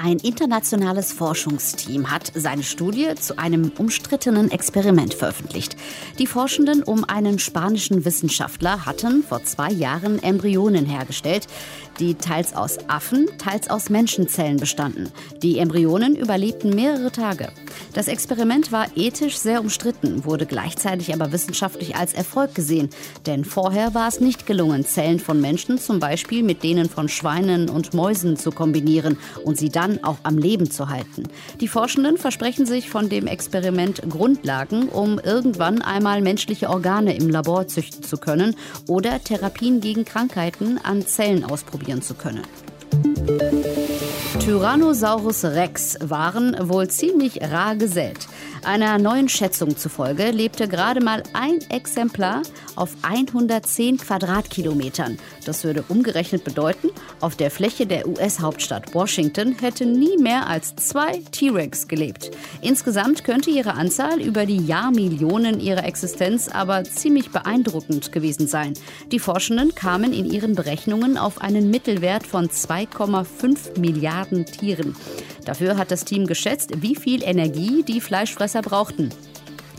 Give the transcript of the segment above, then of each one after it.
Ein internationales Forschungsteam hat seine Studie zu einem umstrittenen Experiment veröffentlicht. Die Forschenden um einen spanischen Wissenschaftler hatten vor zwei Jahren Embryonen hergestellt, die teils aus Affen, teils aus Menschenzellen bestanden. Die Embryonen überlebten mehrere Tage. Das Experiment war ethisch sehr umstritten, wurde gleichzeitig aber wissenschaftlich als Erfolg gesehen. Denn vorher war es nicht gelungen, Zellen von Menschen zum Beispiel mit denen von Schweinen und Mäusen zu kombinieren und sie dann auch am Leben zu halten. Die Forschenden versprechen sich von dem Experiment Grundlagen, um irgendwann einmal menschliche Organe im Labor züchten zu können oder Therapien gegen Krankheiten an Zellen ausprobieren zu können. Tyrannosaurus Rex waren wohl ziemlich rar gesät. Einer neuen Schätzung zufolge lebte gerade mal ein Exemplar auf 110 Quadratkilometern. Das würde umgerechnet bedeuten, auf der Fläche der US-Hauptstadt Washington hätte nie mehr als zwei T-Rex gelebt. Insgesamt könnte ihre Anzahl über die Jahrmillionen ihrer Existenz aber ziemlich beeindruckend gewesen sein. Die Forschenden kamen in ihren Berechnungen auf einen Mittelwert von 2,5 Milliarden Tieren. Dafür hat das Team geschätzt, wie viel Energie die Fleischfresser brauchten.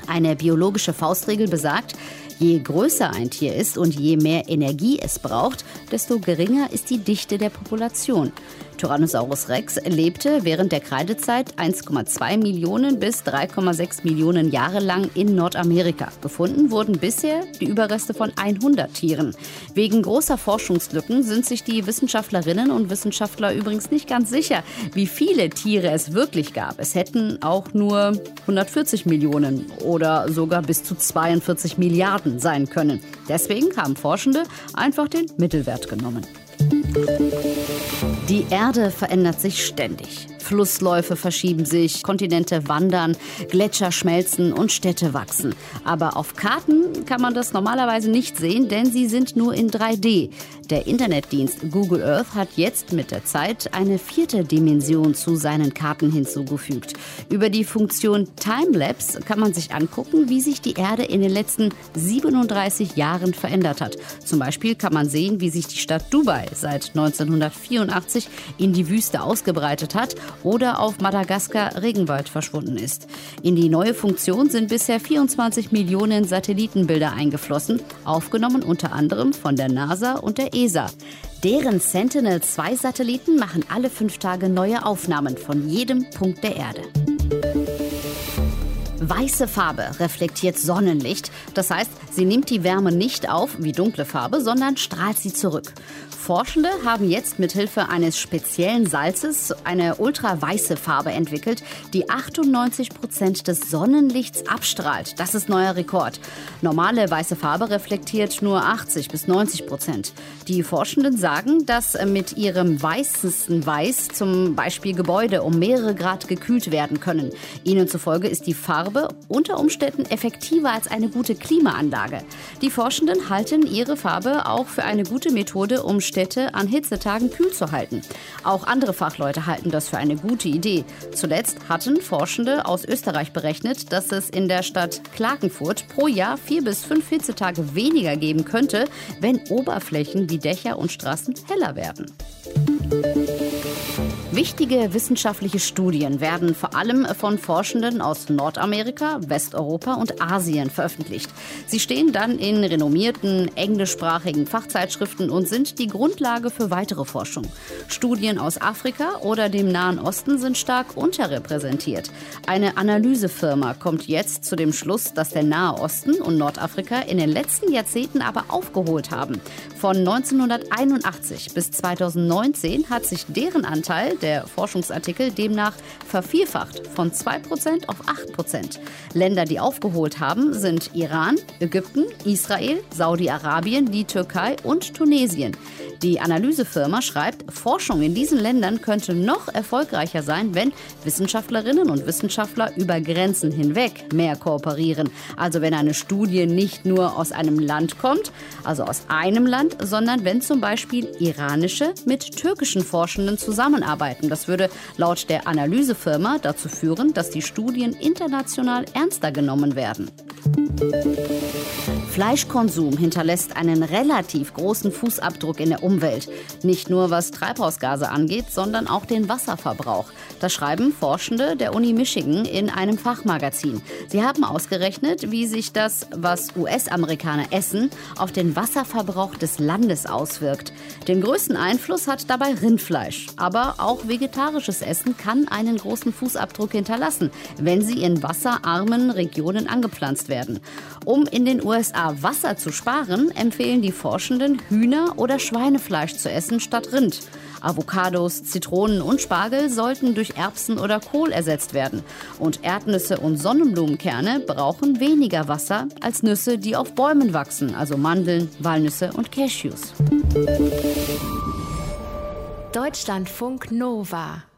Eine biologische Faustregel besagt, Je größer ein Tier ist und je mehr Energie es braucht, desto geringer ist die Dichte der Population. Tyrannosaurus rex lebte während der Kreidezeit 1,2 Millionen bis 3,6 Millionen Jahre lang in Nordamerika. Gefunden wurden bisher die Überreste von 100 Tieren. Wegen großer Forschungslücken sind sich die Wissenschaftlerinnen und Wissenschaftler übrigens nicht ganz sicher, wie viele Tiere es wirklich gab. Es hätten auch nur 140 Millionen oder sogar bis zu 42 Milliarden sein können. Deswegen haben Forschende einfach den Mittelwert genommen. Die Erde verändert sich ständig. Flussläufe verschieben sich, Kontinente wandern, Gletscher schmelzen und Städte wachsen. Aber auf Karten kann man das normalerweise nicht sehen, denn sie sind nur in 3D. Der Internetdienst Google Earth hat jetzt mit der Zeit eine vierte Dimension zu seinen Karten hinzugefügt. Über die Funktion Timelapse kann man sich angucken, wie sich die Erde in den letzten 37 Jahren verändert hat. Zum Beispiel kann man sehen, wie sich die Stadt Dubai seit 1984 in die Wüste ausgebreitet hat oder auf Madagaskar Regenwald verschwunden ist. In die neue Funktion sind bisher 24 Millionen Satellitenbilder eingeflossen, aufgenommen unter anderem von der NASA und der ESA. Deren Sentinel-2-Satelliten machen alle fünf Tage neue Aufnahmen von jedem Punkt der Erde. Weiße Farbe reflektiert Sonnenlicht. Das heißt, sie nimmt die Wärme nicht auf wie dunkle Farbe, sondern strahlt sie zurück. Forschende haben jetzt mithilfe eines speziellen Salzes eine ultraweiße Farbe entwickelt, die 98 Prozent des Sonnenlichts abstrahlt. Das ist neuer Rekord. Normale weiße Farbe reflektiert nur 80 bis 90 Prozent. Die Forschenden sagen, dass mit ihrem weißesten Weiß zum Beispiel Gebäude um mehrere Grad gekühlt werden können. Ihnen zufolge ist die Farbe unter Umständen effektiver als eine gute Klimaanlage. Die Forschenden halten ihre Farbe auch für eine gute Methode, um Städte an Hitzetagen kühl zu halten. Auch andere Fachleute halten das für eine gute Idee. Zuletzt hatten Forschende aus Österreich berechnet, dass es in der Stadt Klagenfurt pro Jahr vier bis fünf Hitzetage weniger geben könnte, wenn Oberflächen wie Dächer und Straßen heller werden. Wichtige wissenschaftliche Studien werden vor allem von Forschenden aus Nordamerika, Westeuropa und Asien veröffentlicht. Sie stehen dann in renommierten englischsprachigen Fachzeitschriften und sind die Grundlage für weitere Forschung. Studien aus Afrika oder dem Nahen Osten sind stark unterrepräsentiert. Eine Analysefirma kommt jetzt zu dem Schluss, dass der Nahe Osten und Nordafrika in den letzten Jahrzehnten aber aufgeholt haben. Von 1981 bis 2019 hat sich deren Anteil der Forschungsartikel demnach vervierfacht von 2% auf 8%. Länder, die aufgeholt haben, sind Iran, Ägypten, Israel, Saudi-Arabien, die Türkei und Tunesien. Die Analysefirma schreibt, Forschung in diesen Ländern könnte noch erfolgreicher sein, wenn Wissenschaftlerinnen und Wissenschaftler über Grenzen hinweg mehr kooperieren. Also wenn eine Studie nicht nur aus einem Land kommt, also aus einem Land, sondern wenn zum Beispiel iranische mit türkischen Forschenden zusammenarbeiten. Das würde laut der Analysefirma dazu führen, dass die Studien international ernster genommen werden. Fleischkonsum hinterlässt einen relativ großen Fußabdruck in der Umwelt. Nicht nur was Treibhausgase angeht, sondern auch den Wasserverbrauch. Das schreiben Forschende der Uni Michigan in einem Fachmagazin. Sie haben ausgerechnet, wie sich das, was US-Amerikaner essen, auf den Wasserverbrauch des Landes auswirkt. Den größten Einfluss hat dabei Rindfleisch. Aber auch vegetarisches Essen kann einen großen Fußabdruck hinterlassen, wenn sie in wasserarmen Regionen angepflanzt werden. Um in den USA Wasser zu sparen, empfehlen die Forschenden, Hühner- oder Schweinefleisch zu essen statt Rind. Avocados, Zitronen und Spargel sollten durch Erbsen oder Kohl ersetzt werden. Und Erdnüsse und Sonnenblumenkerne brauchen weniger Wasser als Nüsse, die auf Bäumen wachsen, also Mandeln, Walnüsse und Cashews. Deutschlandfunk Nova